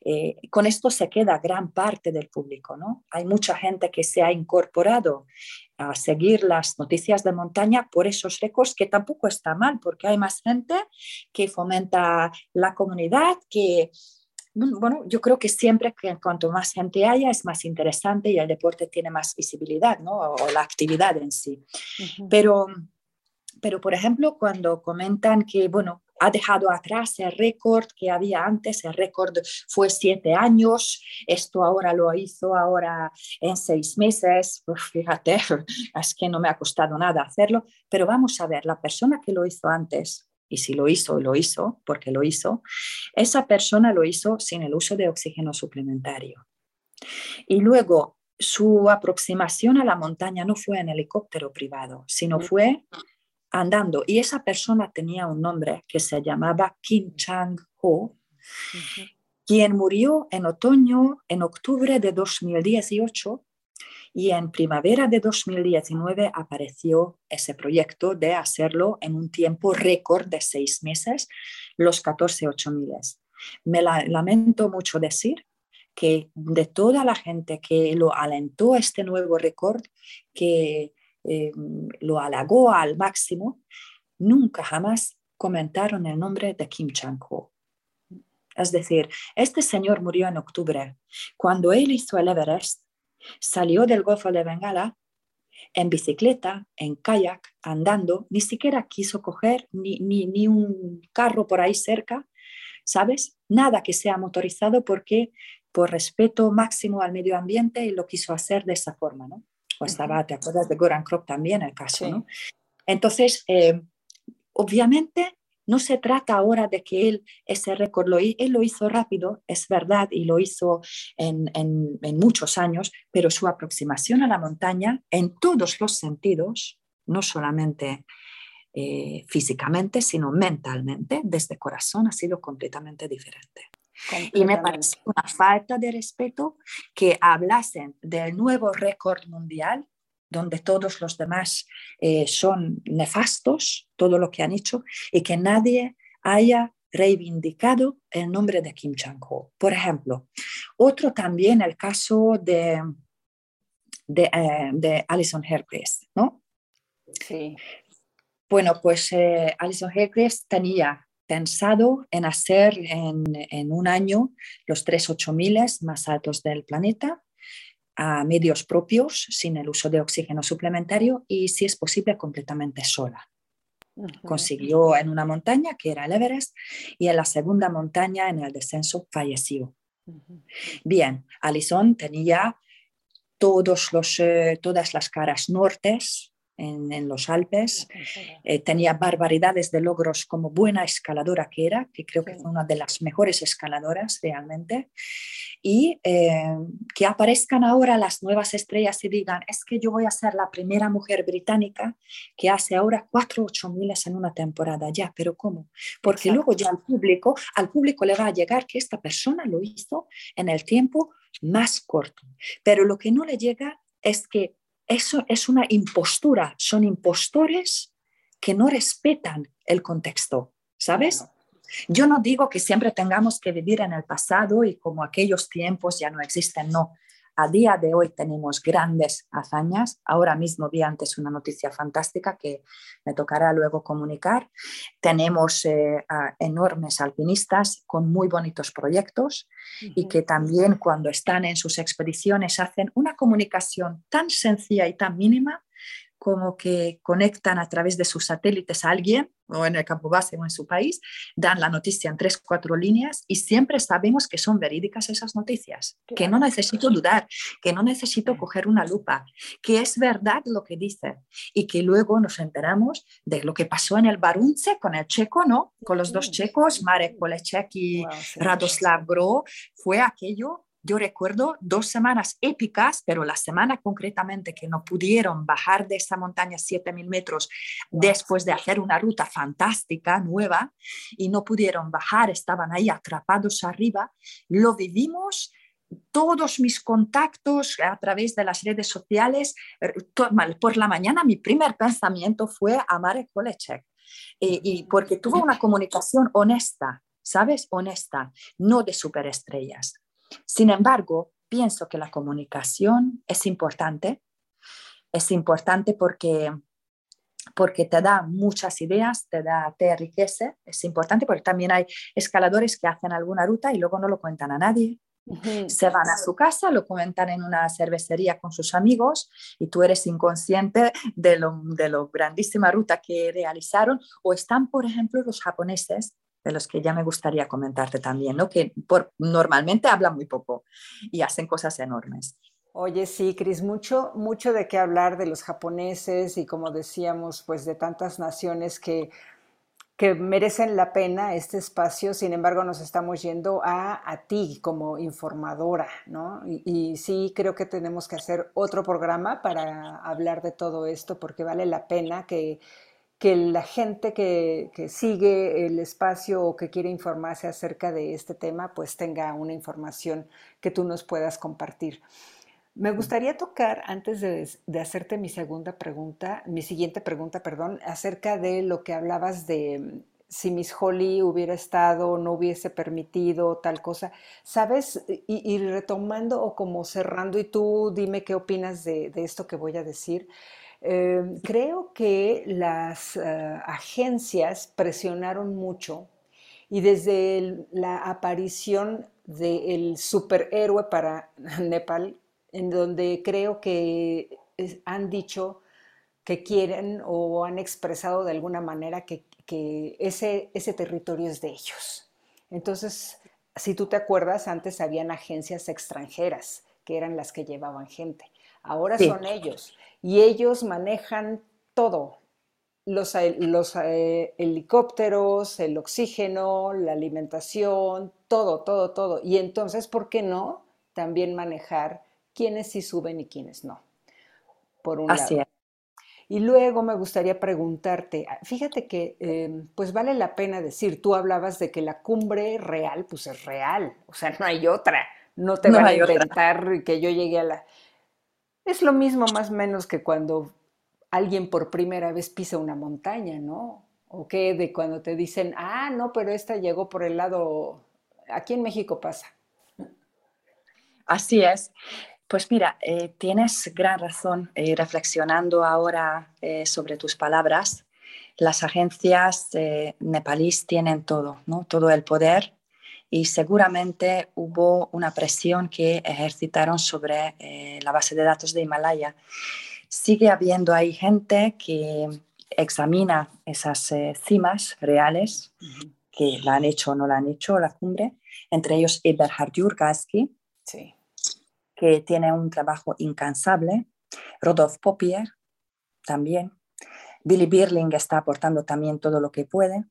eh, con esto se queda gran parte del público, ¿no? Hay mucha gente que se ha incorporado a seguir las noticias de montaña por esos récords, que tampoco está mal, porque hay más gente que fomenta la comunidad, que, bueno, yo creo que siempre que cuanto más gente haya es más interesante y el deporte tiene más visibilidad, ¿no? O la actividad en sí. Pero pero por ejemplo, cuando comentan que, bueno, ha dejado atrás el récord que había antes, el récord fue siete años, esto ahora lo hizo ahora en seis meses, fíjate, es que no me ha costado nada hacerlo, pero vamos a ver, la persona que lo hizo antes y si lo hizo, lo hizo, porque lo hizo, esa persona lo hizo sin el uso de oxígeno suplementario. Y luego, su aproximación a la montaña no fue en helicóptero privado, sino fue andando. Y esa persona tenía un nombre que se llamaba Kim Chang-ho, quien murió en otoño, en octubre de 2018 y en primavera de 2019 apareció ese proyecto de hacerlo en un tiempo récord de seis meses, los 14 miles. Me lamento mucho decir que de toda la gente que lo alentó a este nuevo récord, que eh, lo halagó al máximo, nunca jamás comentaron el nombre de Kim Chang-ho. Es decir, este señor murió en octubre. Cuando él hizo el Everest, Salió del Golfo de Bengala en bicicleta, en kayak, andando, ni siquiera quiso coger ni, ni, un carro por ahí cerca, ¿sabes? Nada que sea motorizado porque por respeto máximo al medio ambiente lo quiso hacer de esa forma, ¿no? O estaba, ¿te acuerdas de Goran Krop también el caso, ¿no? Entonces, eh, obviamente no se trata ahora de que él ese récord lo, él lo hizo rápido, es verdad, y lo hizo en, muchos años, pero su aproximación a la montaña en todos los sentidos, no solamente eh, físicamente, sino mentalmente, desde corazón, ha sido completamente diferente. Y me parece una falta de respeto que hablasen del nuevo récord mundial donde todos los demás eh, son nefastos, todo lo que han hecho, y que nadie haya reivindicado el nombre de Kim Chang-ho. Por ejemplo, otro también el caso de, de, eh, Alison Hercules, ¿no? Sí. Bueno, pues eh, Alison Hercules tenía pensado en hacer en, en, un año los tres ocho miles más altos del planeta a medios propios, sin el uso de oxígeno suplementario y, si es posible, completamente sola. Consiguió en una montaña, que era el Everest, y en la segunda montaña, en el descenso, falleció. Bien, Alison tenía todos los, eh, todas las caras nortes en, los Alpes. Eh, tenía barbaridades de logros como buena escaladora que era, que creo que fue una de las mejores escaladoras realmente. Y eh, que aparezcan ahora las nuevas estrellas y digan, es que yo voy a ser la primera mujer británica que hace ahora cuatro ocho miles en una temporada. Ya, pero ¿cómo? Porque luego ya al público, al público le va a llegar que esta persona lo hizo en el tiempo más corto. Pero lo que no le llega es que eso es una impostura, son impostores que no respetan el contexto, ¿sabes? Yo no digo que siempre tengamos que vivir en el pasado y como aquellos tiempos ya no existen, no. A día de hoy tenemos grandes hazañas. Ahora mismo vi antes una noticia fantástica que me tocará luego comunicar. Tenemos eh, enormes alpinistas con muy bonitos proyectos y que también cuando están en sus expediciones hacen una comunicación tan sencilla y tan mínima como que conectan a través de sus satélites a alguien o en el campo base o en su país, dan la noticia en tres, cuatro líneas y siempre sabemos que son verídicas esas noticias, que no necesito dudar, que no necesito coger una lupa, que es verdad lo que dice y que luego nos enteramos de lo que pasó en el Barunce con el checo, ¿no? Con los dos checos, Marek Polecek y Radoslav Gro, fue aquello yo recuerdo dos semanas épicas, pero la semana concretamente que no pudieron bajar de esa montaña 7.000 metros después de hacer una ruta fantástica, nueva, y no pudieron bajar, estaban ahí atrapados arriba, lo vivimos todos mis contactos a través de las redes sociales, er, por la mañana mi primer pensamiento fue a Marek Polecek, y, y porque tuvo una comunicación honesta, ¿sabes? Honesta, no de superestrellas. Sin embargo, pienso que la comunicación es importante. Es importante porque, porque te da muchas ideas, te, da, te enriquece. Es importante porque también hay escaladores que hacen alguna ruta y luego no lo cuentan a nadie. Se van a su casa, lo comentan en una cervecería con sus amigos y tú eres inconsciente de lo, de lo grandísima ruta que realizaron. O están, por ejemplo, los japoneses de los que ya me gustaría comentarte también, ¿no? que por, normalmente hablan muy poco y hacen cosas enormes. Oye, sí, Cris, mucho, mucho de qué hablar de los japoneses y como decíamos, pues de tantas naciones que que merecen la pena este espacio, sin embargo nos estamos yendo a, a ti como informadora, ¿no? Y, sí creo que tenemos que hacer otro programa para hablar de todo esto, porque vale la pena que, que la gente que, que, sigue el espacio o que quiere informarse acerca de este tema, pues tenga una información que tú nos puedas compartir. Me gustaría tocar, antes de, hacerte mi segunda pregunta, mi siguiente pregunta, perdón, acerca de lo que hablabas de si Miss Holly hubiera estado, no hubiese permitido tal cosa. ¿Sabes? Y, retomando o como cerrando, y tú dime qué opinas de, esto que voy a decir. Em, creo que las eh, agencias presionaron mucho y desde la aparición del superhéroe para Nepal, en donde creo que han dicho que quieren o han expresado de alguna manera que, ese, ese territorio es de ellos. Entonces, si tú te acuerdas, antes habían agencias extranjeras que eran las que llevaban gente. Ahora son ellos y ellos manejan todo, los, los eh, helicópteros, el oxígeno, la alimentación, todo, todo, todo. Y entonces, ¿por qué no también manejar quiénes sí suben y quiénes no. Por un Así lado. Y luego me gustaría preguntarte, fíjate que em, pues vale la pena decir, tú hablabas de que la cumbre real, pues es real, o sea, no hay otra, no te van a inventar que yo llegué a la... Es lo mismo más o menos que cuando alguien por primera vez pisa una montaña, ¿no? O que de cuando te dicen, ah, no, pero esta llegó por el lado, aquí en México pasa. Así es. Pues mira, eh, tienes gran razón eh, reflexionando ahora eh, sobre tus palabras. Las agencias nepalíes tienen todo, ¿no? todo el poder y seguramente hubo una presión que ejercitaron sobre la base de datos de Himalaya. Sigue habiendo ahí gente que examina esas cimas reales, que la han hecho o no la han hecho, la cumbre, entre ellos Eberhard Jurgaski, sí que tiene un trabajo incansable. Rodolphe Popier también. Billy Birling está aportando también todo lo que puede,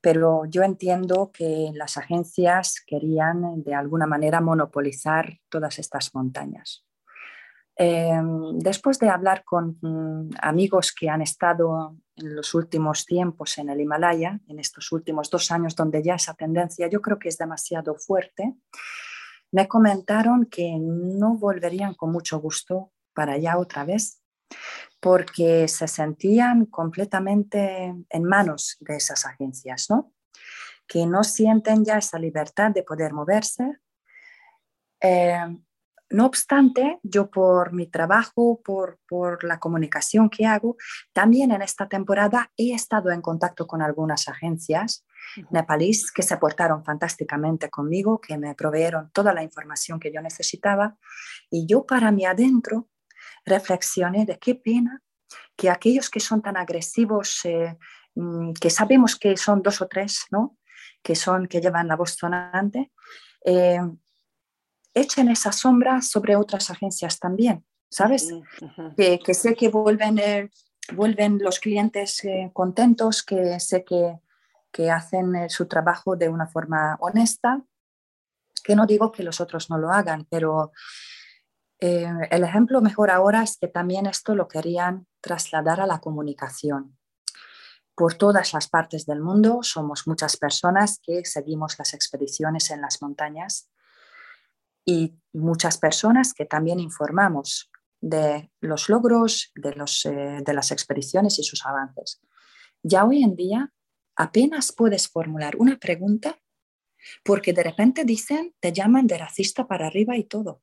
pero yo entiendo que las agencias querían de alguna manera monopolizar todas estas montañas. Em, después de hablar con mm, amigos que han estado en los últimos tiempos en el Himalaya, en estos últimos dos años donde ya esa tendencia yo creo que es demasiado fuerte, me comentaron que no volverían con mucho gusto para allá otra vez porque se sentían completamente en manos de esas agencias, ¿no? que no sienten ya esa libertad de poder moverse. Eh, no obstante, yo por mi trabajo, por, por, la comunicación que hago, también en esta temporada he estado en contacto con algunas agencias nepalíes que se portaron fantásticamente conmigo, que me proveyeron toda la información que yo necesitaba. Y yo para mí adentro reflexioné de qué pena que aquellos que son tan agresivos, eh, mm, que sabemos que son dos o tres, ¿no? que son que llevan la voz sonante, eh, echen esa sombra sobre otras agencias también, ¿sabes? que, que, sé que vuelven, eh, vuelven los clientes contentos, que sé que que hacen eh, su trabajo de una forma honesta, que no digo que los otros no lo hagan, pero eh, el ejemplo mejor ahora es que también esto lo querían trasladar a la comunicación. Por todas las partes del mundo somos muchas personas que seguimos las expediciones en las montañas y muchas personas que también informamos de los logros de, los, eh, de las expediciones y sus avances. Ya hoy en día apenas puedes formular una pregunta porque de repente dicen, te llaman de racista para arriba y todo.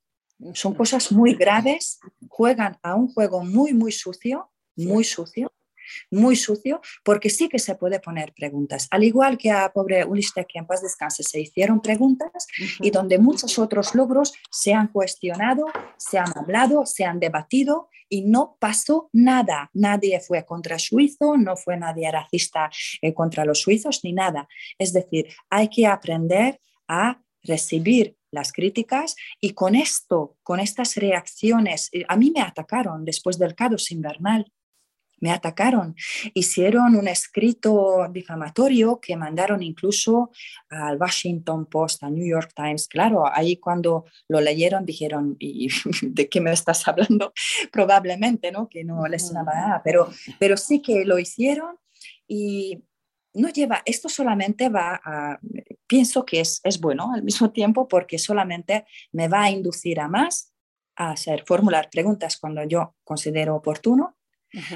Son cosas muy graves, juegan a un juego muy, muy sucio, muy sucio, muy sucio, porque sí que se puede poner preguntas. Al igual que a pobre Ulistek, que en paz descanse, se hicieron preguntas y donde muchos otros logros se han cuestionado, se han hablado, se han debatido y no pasó nada. Nadie fue contra suizo, no fue nadie racista eh, contra los suizos ni nada. Es decir, hay que aprender a recibir las críticas y con esto, con estas reacciones, eh, a mí me atacaron después del caos invernal me atacaron. Hicieron un escrito difamatorio que mandaron incluso al Washington Post, al New York Times. Claro, ahí cuando lo leyeron dijeron, ¿y de qué me estás hablando? Probablemente, ¿no? Que no les nada, pero, pero sí que lo hicieron y no lleva, esto solamente va a, pienso que es, es bueno al mismo tiempo porque solamente me va a inducir a más a hacer, formular preguntas cuando yo considero oportuno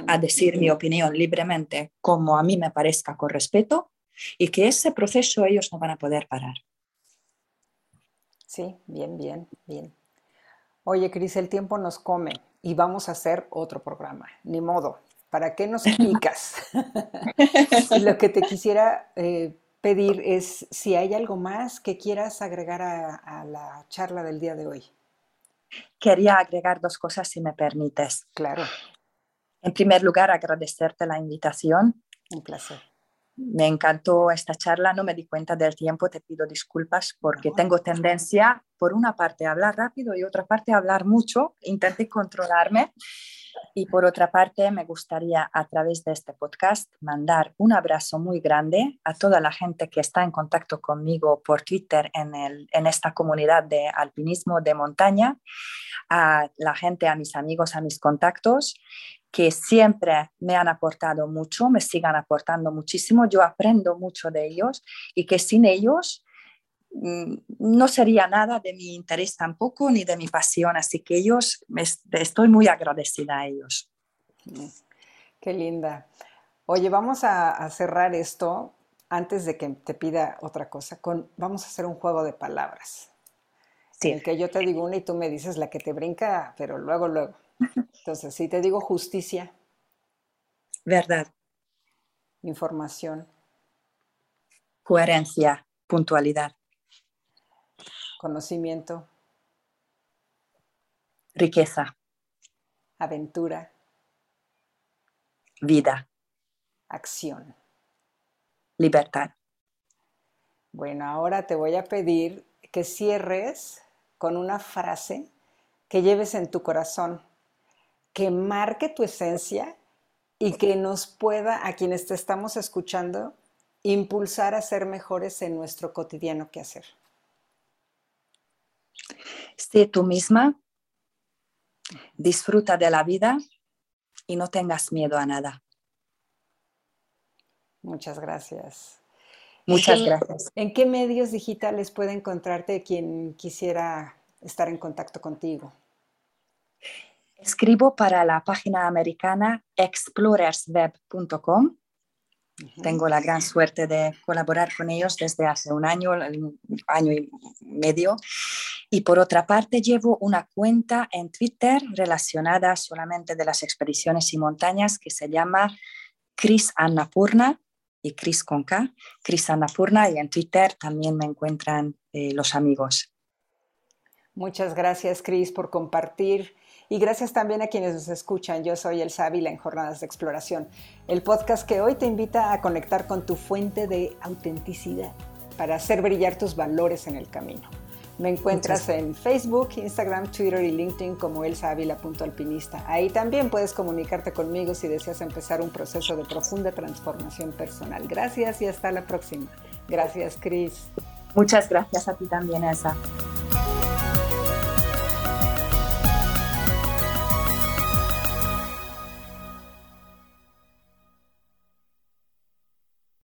a decir mi opinión libremente como a mí me parezca con respeto y que ese proceso ellos no van a poder parar. Sí, bien, bien, bien. Oye, Cris, el tiempo nos come y vamos a hacer otro programa. Ni modo. ¿Para qué nos picas? lo que te quisiera eh, pedir es si hay algo más que quieras agregar a la charla del día de hoy. Quería agregar dos cosas, si me permites. Claro. En primer lugar, agradecerte la invitación. Un placer. Me encantó esta charla, no me di cuenta del tiempo, te pido disculpas porque tengo tendencia, por una parte, a hablar rápido y otra parte, a hablar mucho. Intenté controlarme. Y por otra parte, me gustaría a través de este podcast mandar un abrazo muy grande a toda la gente que está en contacto conmigo por Twitter en, el, en esta comunidad de alpinismo de montaña, a la gente, a mis amigos, a mis contactos que siempre me han aportado mucho, me sigan aportando muchísimo, yo aprendo mucho de ellos y que sin ellos mm, no sería nada de mi interés tampoco ni de mi pasión, así que ellos, estoy muy agradecida a ellos. Qué linda. Oye, vamos a, cerrar esto antes de que te pida otra cosa. Con, vamos a hacer un juego de palabras. Sí. En el que yo te digo una y tú me dices la que te brinca, pero luego, luego. Entonces, si te digo justicia. Verdad. Información. Coherencia, puntualidad. Conocimiento. Riqueza. Aventura. Vida. Acción. Libertad. Bueno, ahora te voy a pedir que cierres con una frase que lleves en tu corazón que marque tu esencia y que nos pueda, a quienes te estamos escuchando, impulsar a ser mejores en nuestro cotidiano que hacer. Sé tú misma, disfruta de la vida y no tengas miedo a nada. Muchas gracias. Muchas gracias. ¿En qué medios digitales puede encontrarte quien quisiera estar en contacto contigo? Escribo para la página americana explorersweb.com. Tengo la gran suerte de colaborar con ellos desde hace un año, un año y medio. Y por otra parte, llevo una cuenta en Twitter relacionada solamente de las expediciones y montañas que se llama Chris Annapurna y Chris con K, Chris Annapurna, y en Twitter también me encuentran eh, los amigos. Muchas gracias, Chris, por compartir y gracias también a quienes nos escuchan. Yo soy El Ávila en Jornadas de Exploración, el podcast que hoy te invita a conectar con tu fuente de autenticidad para hacer brillar tus valores en el camino. Me encuentras en Facebook, Instagram, Twitter y LinkedIn como elsavila.alpinista. Ahí también puedes comunicarte conmigo si deseas empezar un proceso de profunda transformación personal. Gracias y hasta la próxima. Gracias, Cris. Muchas gracias a ti también, Elsa.